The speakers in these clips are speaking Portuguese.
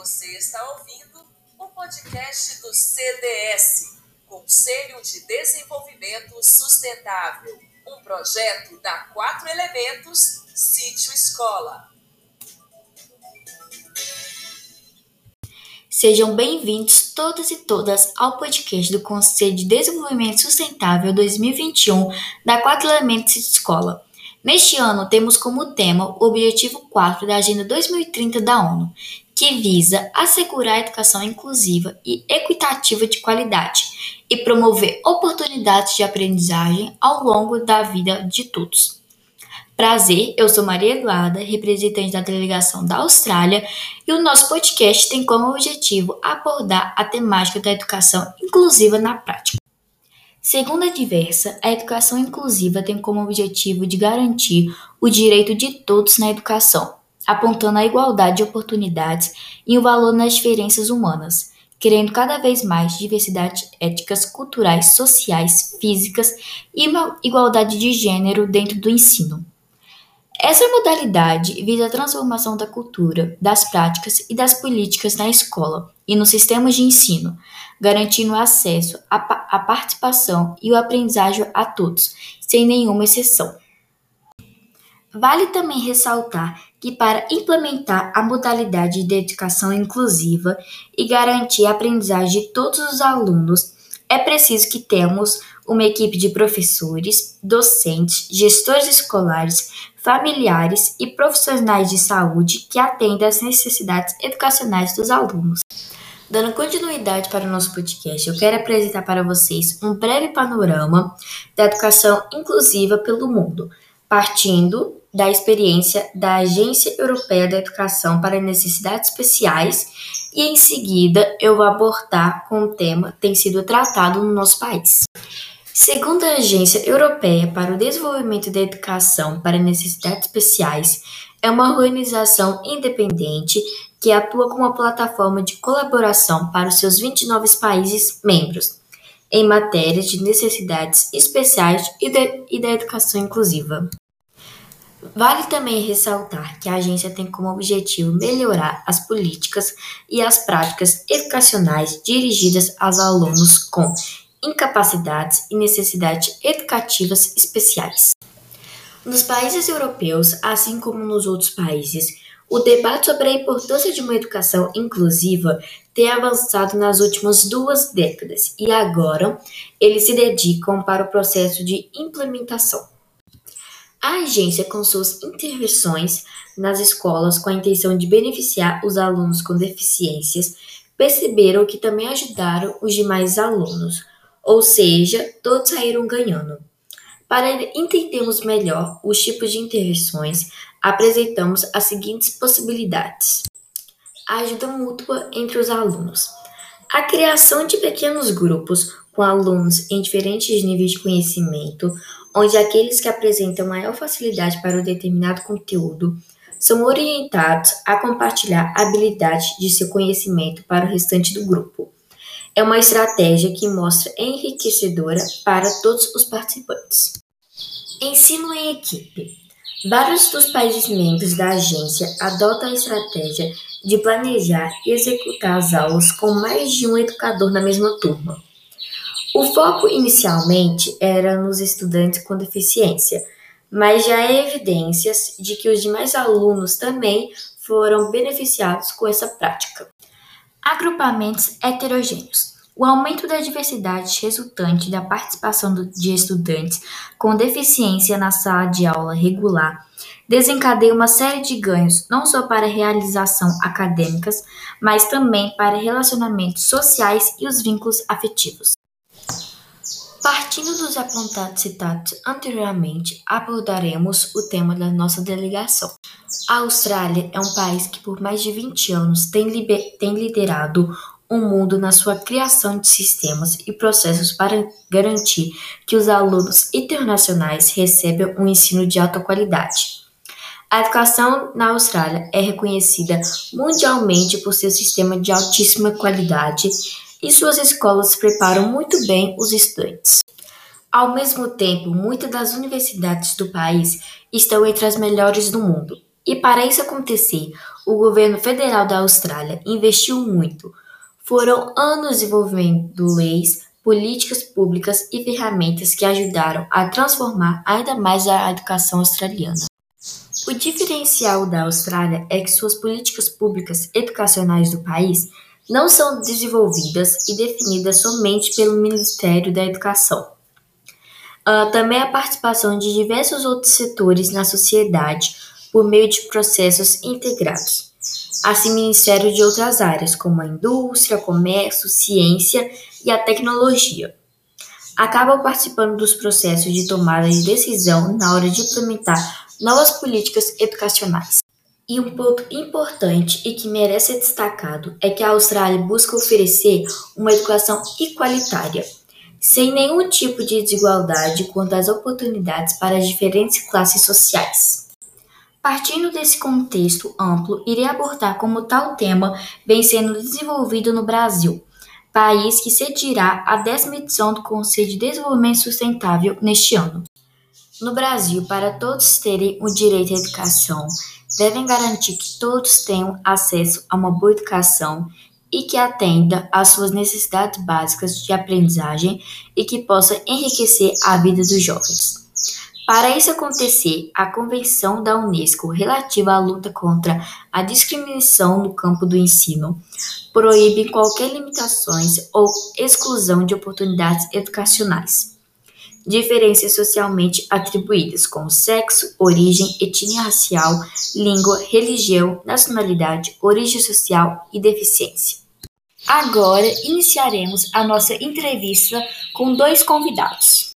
Você está ouvindo o podcast do CDS, Conselho de Desenvolvimento Sustentável, um projeto da Quatro Elementos, Sítio Escola. Sejam bem-vindos todas e todas ao podcast do Conselho de Desenvolvimento Sustentável 2021 da Quatro Elementos Sítio Escola. Neste ano, temos como tema o Objetivo 4 da Agenda 2030 da ONU, que visa assegurar a educação inclusiva e equitativa de qualidade e promover oportunidades de aprendizagem ao longo da vida de todos. Prazer, eu sou Maria Eduarda, representante da delegação da Austrália, e o nosso podcast tem como objetivo abordar a temática da educação inclusiva na prática. Segundo a Diversa, a educação inclusiva tem como objetivo de garantir o direito de todos na educação, apontando a igualdade de oportunidades e o valor nas diferenças humanas, querendo cada vez mais diversidade éticas, culturais, sociais, físicas e uma igualdade de gênero dentro do ensino. Essa modalidade visa a transformação da cultura, das práticas e das políticas na escola e nos sistemas de ensino, garantindo o acesso, a, a participação e o aprendizagem a todos, sem nenhuma exceção. Vale também ressaltar que, para implementar a modalidade de educação inclusiva e garantir a aprendizagem de todos os alunos, é preciso que tenhamos uma equipe de professores, docentes, gestores escolares, familiares e profissionais de saúde que atendam às necessidades educacionais dos alunos. Dando continuidade para o nosso podcast, eu quero apresentar para vocês um breve panorama da educação inclusiva pelo mundo, partindo da experiência da Agência Europeia da Educação para Necessidades Especiais e em seguida eu vou abordar com o tema tem sido tratado no nosso país. Segundo a Agência Europeia para o Desenvolvimento da Educação para Necessidades Especiais, é uma organização independente que atua como uma plataforma de colaboração para os seus 29 países membros em matérias de necessidades especiais e, de, e da educação inclusiva. Vale também ressaltar que a agência tem como objetivo melhorar as políticas e as práticas educacionais dirigidas aos alunos com incapacidades e necessidades educativas especiais. Nos países europeus, assim como nos outros países, o debate sobre a importância de uma educação inclusiva tem avançado nas últimas duas décadas e agora eles se dedicam para o processo de implementação. A agência, com suas intervenções nas escolas com a intenção de beneficiar os alunos com deficiências, perceberam que também ajudaram os demais alunos, ou seja, todos saíram ganhando. Para entendermos melhor os tipos de intervenções, apresentamos as seguintes possibilidades: a ajuda mútua entre os alunos, a criação de pequenos grupos com alunos em diferentes níveis de conhecimento, onde aqueles que apresentam maior facilidade para o determinado conteúdo são orientados a compartilhar habilidades de seu conhecimento para o restante do grupo é uma estratégia que mostra enriquecedora para todos os participantes. Ensino em equipe. Vários dos países membros da agência adotam a estratégia de planejar e executar as aulas com mais de um educador na mesma turma. O foco inicialmente era nos estudantes com deficiência, mas já há evidências de que os demais alunos também foram beneficiados com essa prática. Agrupamentos heterogêneos. O aumento da diversidade resultante da participação de estudantes com deficiência na sala de aula regular desencadeia uma série de ganhos, não só para realização acadêmicas, mas também para relacionamentos sociais e os vínculos afetivos. Partindo dos apontados citados anteriormente, abordaremos o tema da nossa delegação. A Austrália é um país que por mais de 20 anos tem, tem liderado o mundo na sua criação de sistemas e processos para garantir que os alunos internacionais recebam um ensino de alta qualidade. A educação na Austrália é reconhecida mundialmente por seu sistema de altíssima qualidade e suas escolas preparam muito bem os estudantes. Ao mesmo tempo, muitas das universidades do país estão entre as melhores do mundo, E para isso acontecer, o governo federal da Austrália investiu muito. Foram anos desenvolvendo leis, políticas públicas e ferramentas que ajudaram a transformar ainda mais a educação australiana. O diferencial da Austrália é que suas políticas públicas educacionais do país não são desenvolvidas e definidas somente pelo Ministério da Educação. Uh, também a participação de diversos outros setores na sociedade por meio de processos integrados. Assim, Ministério de outras áreas, como a indústria, comércio, ciência e a tecnologia. Acabam participando dos processos de tomada de decisão na hora de implementar novas políticas educacionais. E um ponto importante e que merece ser destacado é que a Austrália busca oferecer uma educação igualitária, sem nenhum tipo de desigualdade quanto às oportunidades para as diferentes classes sociais. Partindo desse contexto amplo, irei abordar como tal tema vem sendo desenvolvido no Brasil, país que cedirá a décima edição do Conselho de Desenvolvimento Sustentável neste ano. No Brasil, para todos terem o direito à educação, devem garantir que todos tenham acesso a uma boa educação e que atenda às suas necessidades básicas de aprendizagem e que possa enriquecer a vida dos jovens. Para isso acontecer, a Convenção da Unesco relativa à luta contra a discriminação no campo do ensino proíbe qualquer limitações ou exclusão de oportunidades educacionais diferenças socialmente atribuídas, como sexo, origem, etnia racial, língua, religião, nacionalidade, origem social e deficiência. Agora iniciaremos a nossa entrevista com dois convidados.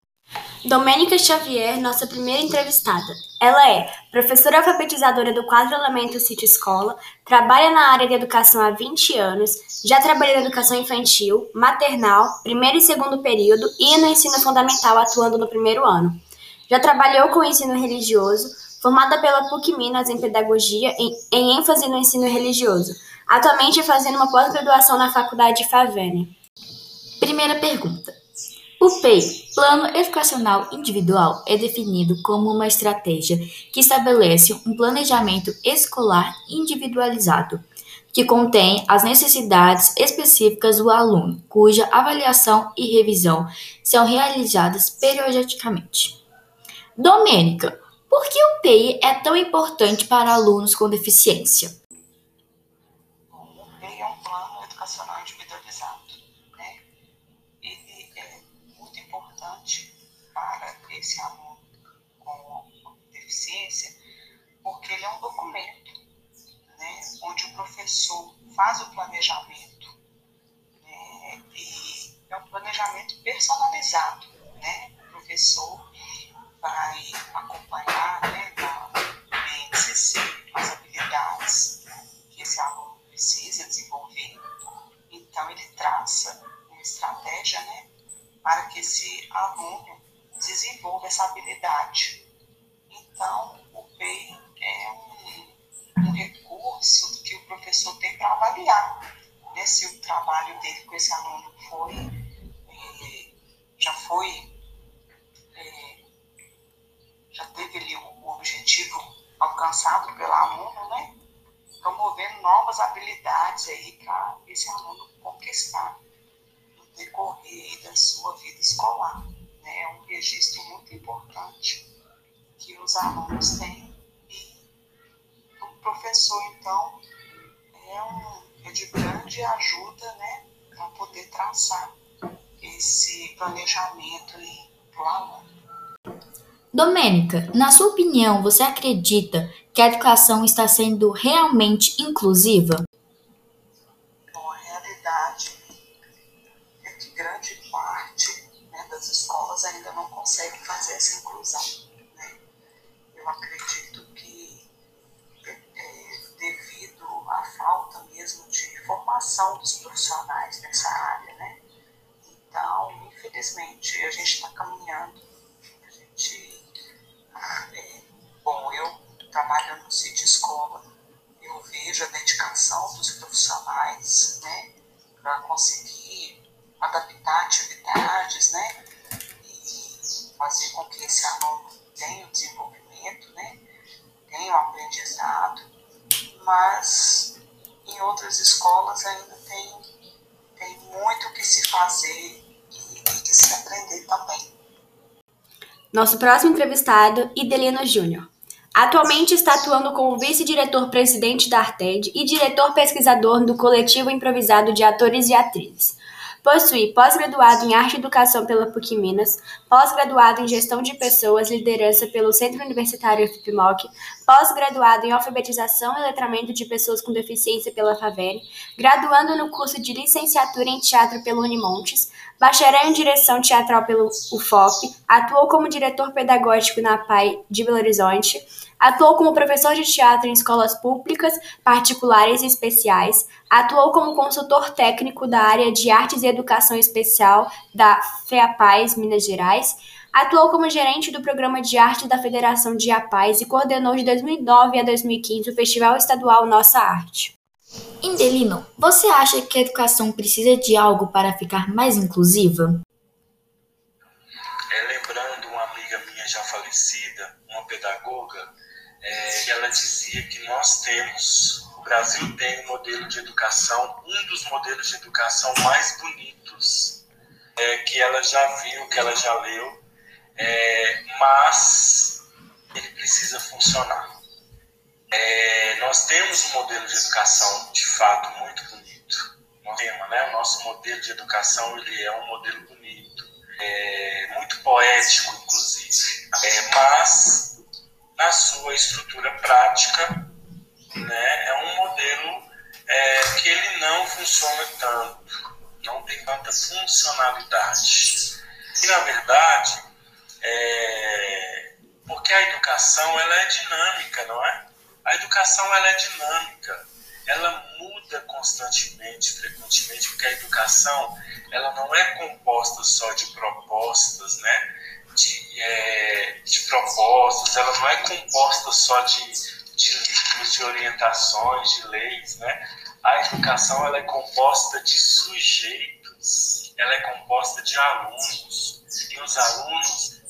Domênica Xavier, nossa primeira entrevistada. Ela é professora alfabetizadora do quadro Elemento City Escola, trabalha na área de educação há 20 anos, já trabalhou na educação infantil, maternal, primeiro e segundo período e no ensino fundamental, atuando no primeiro ano. Já trabalhou com ensino religioso, formada pela PUC Minas em Pedagogia em, em ênfase no ensino religioso, atualmente fazendo uma pós-graduação na Faculdade de Favene. Primeira pergunta. O PEI, Plano Educacional Individual, é definido como uma estratégia que estabelece um planejamento escolar individualizado, que contém as necessidades específicas do aluno, cuja avaliação e revisão são realizadas periodicamente. Domênica, por que o PEI é tão importante para alunos com deficiência? ele é um documento, né, professor faz o planejamento né, e é um planejamento personalizado, né? O professor vai acompanhar, da sua vida escolar. Né? É um registro muito importante que os alunos têm professor, então, é, um, é de grande ajuda, né, para poder traçar esse planejamento para o aluno. Domênica, na sua opinião, você acredita que a educação está sendo realmente inclusiva? Escolas ainda não consegue fazer essa inclusão. Né? Eu acredito se fazer e, que se aprender também. Nosso próximo entrevistado, Idelino Júnior. Atualmente está atuando como vice-diretor-presidente da Arted e diretor pesquisador do coletivo improvisado de atores e atrizes. Possui pós-graduado em Arte e Educação pela PUC Minas, pós-graduado em Gestão de Pessoas e Liderança pelo Centro Universitário FIPMOC, pós-graduado em Alfabetização e Letramento de Pessoas com Deficiência pela FAVERE, graduando no curso de Licenciatura em Teatro pelo Unimontes, bacharel em Direção Teatral pelo UFOP, atuou como diretor pedagógico na PAI de Belo Horizonte, Atuou como professor de teatro em escolas públicas, particulares e especiais. Atuou como consultor técnico da área de artes e educação especial da FEAPAES Minas Gerais. Atuou como gerente do programa de arte da Federação de APAES e coordenou de 2009 a 2015 o Festival Estadual Nossa Arte. Indelino, você acha que a educação precisa de algo para ficar mais inclusiva? É, lembrando uma amiga minha já falecida, uma pedagoga, é, ela dizia que nós temos, o Brasil tem um modelo de educação, um dos modelos de educação mais bonitos é, que ela já viu, que ela já leu, é, mas ele precisa funcionar. É, nós temos um modelo de educação de fato muito bonito. Tema, né? O nosso modelo de educação ele é um modelo bonito, é, muito poético, inclusive. É, mas na sua estrutura prática, né, é um modelo é, que ele não funciona tanto, não tem tanta funcionalidade. E, na verdade, é, porque a educação ela é dinâmica, não é? Educação ela é dinâmica, ela muda constantemente, frequentemente, porque a educação ela não é composta só de propostas, né? de, é, de propostas, ela não é composta só de, de livros, de orientações, de leis, né? A educação ela é composta de sujeitos, ela é composta de alunos, e os alunos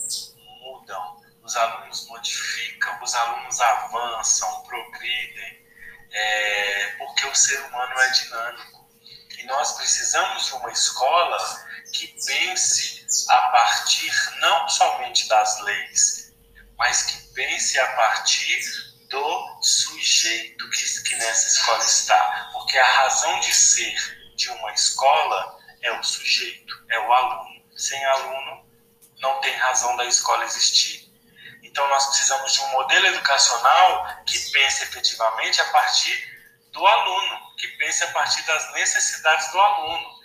os alunos modificam, os alunos avançam, progridem, é, porque o ser humano é dinâmico. E nós precisamos de uma escola que pense a partir não somente das leis, mas que pense a partir do sujeito que, que nessa escola está. Porque a razão de ser de uma escola é o sujeito, é o aluno. Sem aluno, não tem razão da escola existir. Então, nós precisamos de um modelo educacional que pense efetivamente a partir do aluno, que pense a partir das necessidades do aluno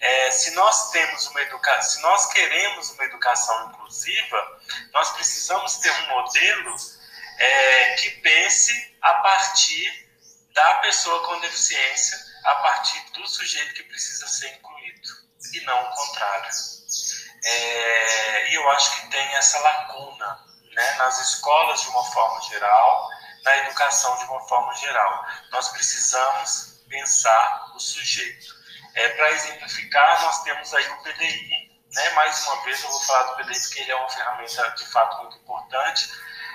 é, se nós temos uma educação, se nós queremos uma educação inclusiva, nós precisamos ter um modelo é, que pense a partir da pessoa com deficiência, a partir do sujeito que precisa ser incluído, e não o contrário. É, e eu acho que tem essa lacuna né, nas escolas de uma forma geral, na educação de uma forma geral. Nós precisamos pensar o sujeito. É, Para exemplificar, nós temos aí o PDI, né? mais uma vez eu vou falar do PDI porque ele é uma ferramenta de fato muito importante,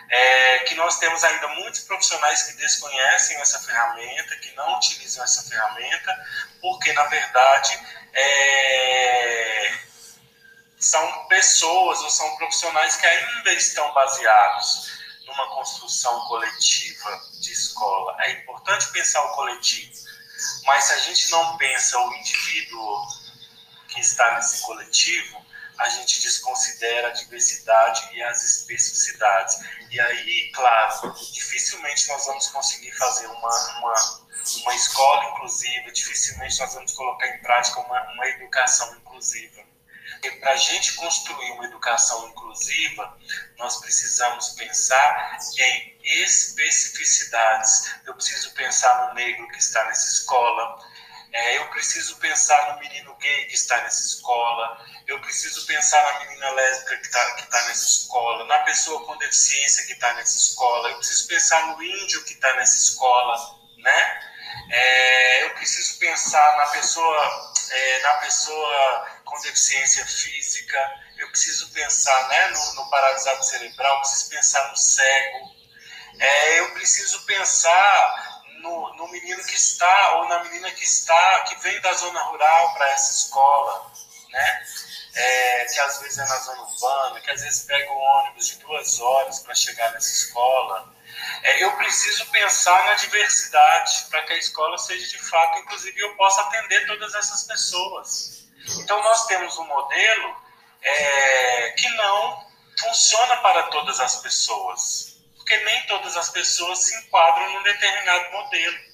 é, que nós temos ainda muitos profissionais que desconhecem essa ferramenta, que não utilizam essa ferramenta, porque na verdade é, são pessoas ou são profissionais que ainda estão baseados numa construção coletiva de escola. É importante pensar o coletivo mas se a gente não pensa o indivíduo que está nesse coletivo, a gente desconsidera a diversidade e as especificidades. E aí, claro, dificilmente nós vamos conseguir fazer uma, uma, uma escola inclusiva, dificilmente nós vamos colocar em prática uma, uma educação inclusiva. Porque para a gente construir uma educação inclusiva, nós precisamos pensar em especificidades. Eu preciso pensar no negro que está nessa escola, é, eu preciso pensar no menino gay que está nessa escola, eu preciso pensar na menina lésbica que está que tá nessa escola, na pessoa com deficiência que está nessa escola, eu preciso pensar no índio que está nessa escola, né? É, eu preciso pensar na pessoa, é, na pessoa com deficiência física, eu preciso pensar né, no, no paralisado cerebral, preciso pensar no cego, É, eu preciso pensar no, no menino que está ou na menina que está, que vem da zona rural para essa escola, né? É, que às vezes é na zona urbana, que às vezes pega o ônibus de duas horas para chegar nessa escola. É, eu preciso pensar na diversidade para que a escola seja de fato, inclusive eu possa atender todas essas pessoas. Então nós temos um modelo é, que não funciona para todas as pessoas, porque nem todas as pessoas se enquadram num determinado modelo.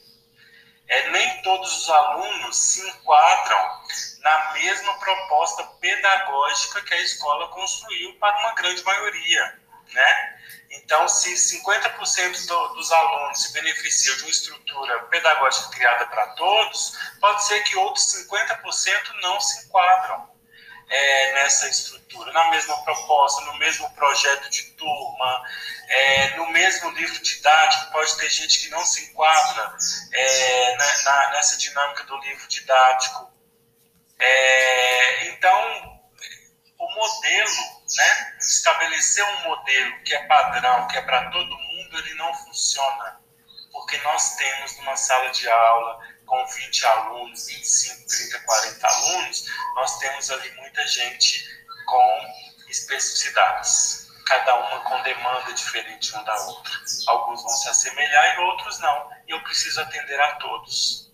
É, nem todos os alunos se enquadram na mesma proposta pedagógica que a escola construiu para uma grande maioria, né? Então, se 50% do, dos alunos se beneficiam de uma estrutura pedagógica criada para todos, pode ser que outros 50% não se enquadram é, nessa estrutura, na mesma proposta, no mesmo projeto de turma, é, no mesmo livro didático. Pode ter gente que não se enquadra é, na, na, nessa dinâmica do livro didático. É, então, modelo, né, estabelecer um modelo que é padrão, que é para todo mundo, ele não funciona. Porque nós temos numa sala de aula com 20 alunos, 25, 30, 40 alunos, nós temos ali muita gente com especificidades, cada uma com demanda diferente uma da outra. Alguns vão se assemelhar e outros não, e eu preciso atender a todos.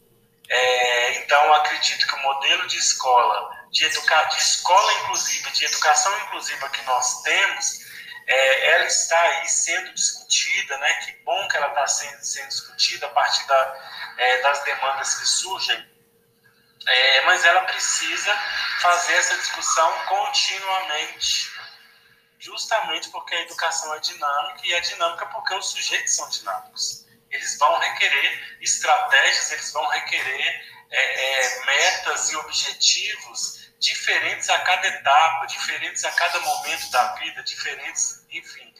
É, então, acredito que o modelo de escola, de, educa de escola inclusiva, de educação inclusiva que nós temos, é, ela está aí sendo discutida, né? Que bom que ela está sendo, sendo discutida a partir da, é, das demandas que surgem, é, mas ela precisa fazer essa discussão continuamente, justamente porque a educação é dinâmica e é dinâmica porque os sujeitos são dinâmicos. Eles vão requerer estratégias, eles vão requerer é, é metas e objetivos diferentes a cada etapa, diferentes a cada momento da vida, diferentes, enfim,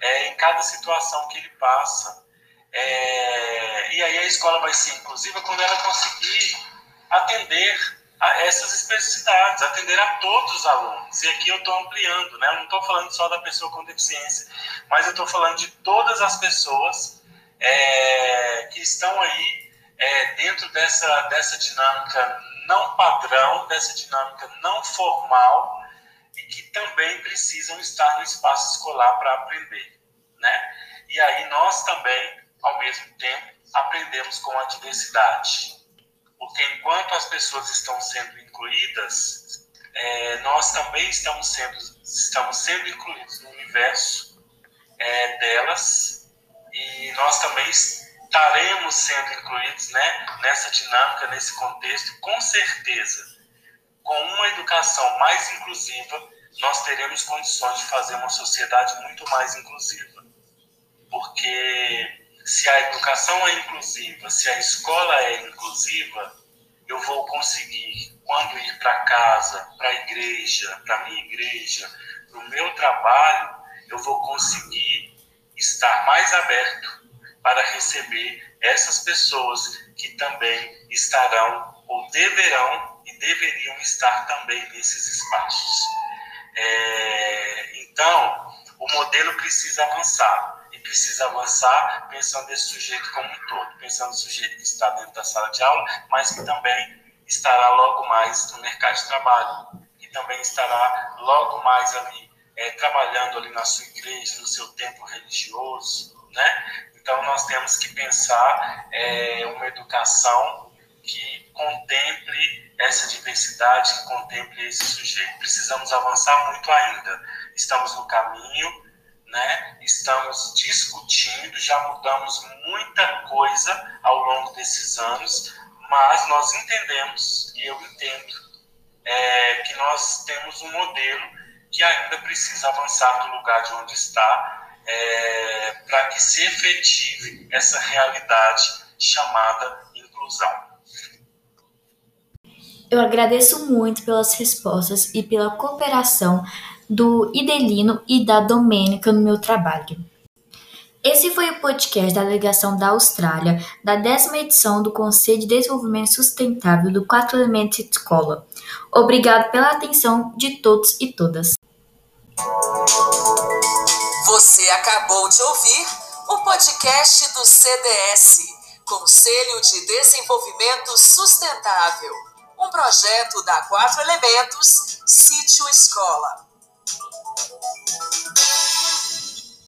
é, em cada situação que ele passa. É, e aí a escola vai ser inclusiva quando ela conseguir atender a essas especificidades, atender a todos os alunos. E aqui eu estou ampliando, né? eu não estou falando só da pessoa com deficiência, mas eu estou falando de todas as pessoas é, que estão aí é, dentro dessa, dessa dinâmica não padrão, dessa dinâmica não formal e que também precisam estar no espaço escolar para aprender. Né? E aí nós também ao mesmo tempo, aprendemos com a diversidade. Porque enquanto as pessoas estão sendo incluídas, é, nós também estamos sendo, estamos sendo incluídos no universo é, delas e nós também estaremos sendo incluídos né, nessa dinâmica, nesse contexto, com certeza. Com uma educação mais inclusiva, nós teremos condições de fazer uma sociedade muito mais inclusiva. Porque se a educação é inclusiva, se a escola é inclusiva, eu vou conseguir, quando ir para casa, para a igreja, para minha igreja, para o meu trabalho, eu vou conseguir estar mais aberto para receber essas pessoas que também estarão ou deverão e deveriam estar também nesses espaços. É, então, o modelo precisa avançar precisa avançar pensando nesse sujeito como um todo, pensando no sujeito que está dentro da sala de aula, mas que também estará logo mais no mercado de trabalho, que também estará logo mais ali é, trabalhando ali na sua igreja, no seu templo religioso, né? Então nós temos que pensar é, uma educação que contemple essa diversidade, que contemple esse sujeito. Precisamos avançar muito ainda. Estamos no caminho, né? Estamos discutindo, já mudamos muita coisa ao longo desses anos, mas nós entendemos, e eu entendo, é, que nós temos um modelo que ainda precisa avançar do lugar de onde está, é, para que se efetive essa realidade chamada inclusão. Eu agradeço muito pelas respostas e pela cooperação do Idelino e da Domênica no meu trabalho. Esse foi o podcast da Delegação da Austrália, da décima edição do Conselho de Desenvolvimento Sustentável do Quatro Elementos Escola. Obrigado pela atenção de todos e todas. Você acabou de ouvir o podcast do CDS, Conselho de Desenvolvimento Sustentável, um projeto da Quatro Elementos Sítio Escola.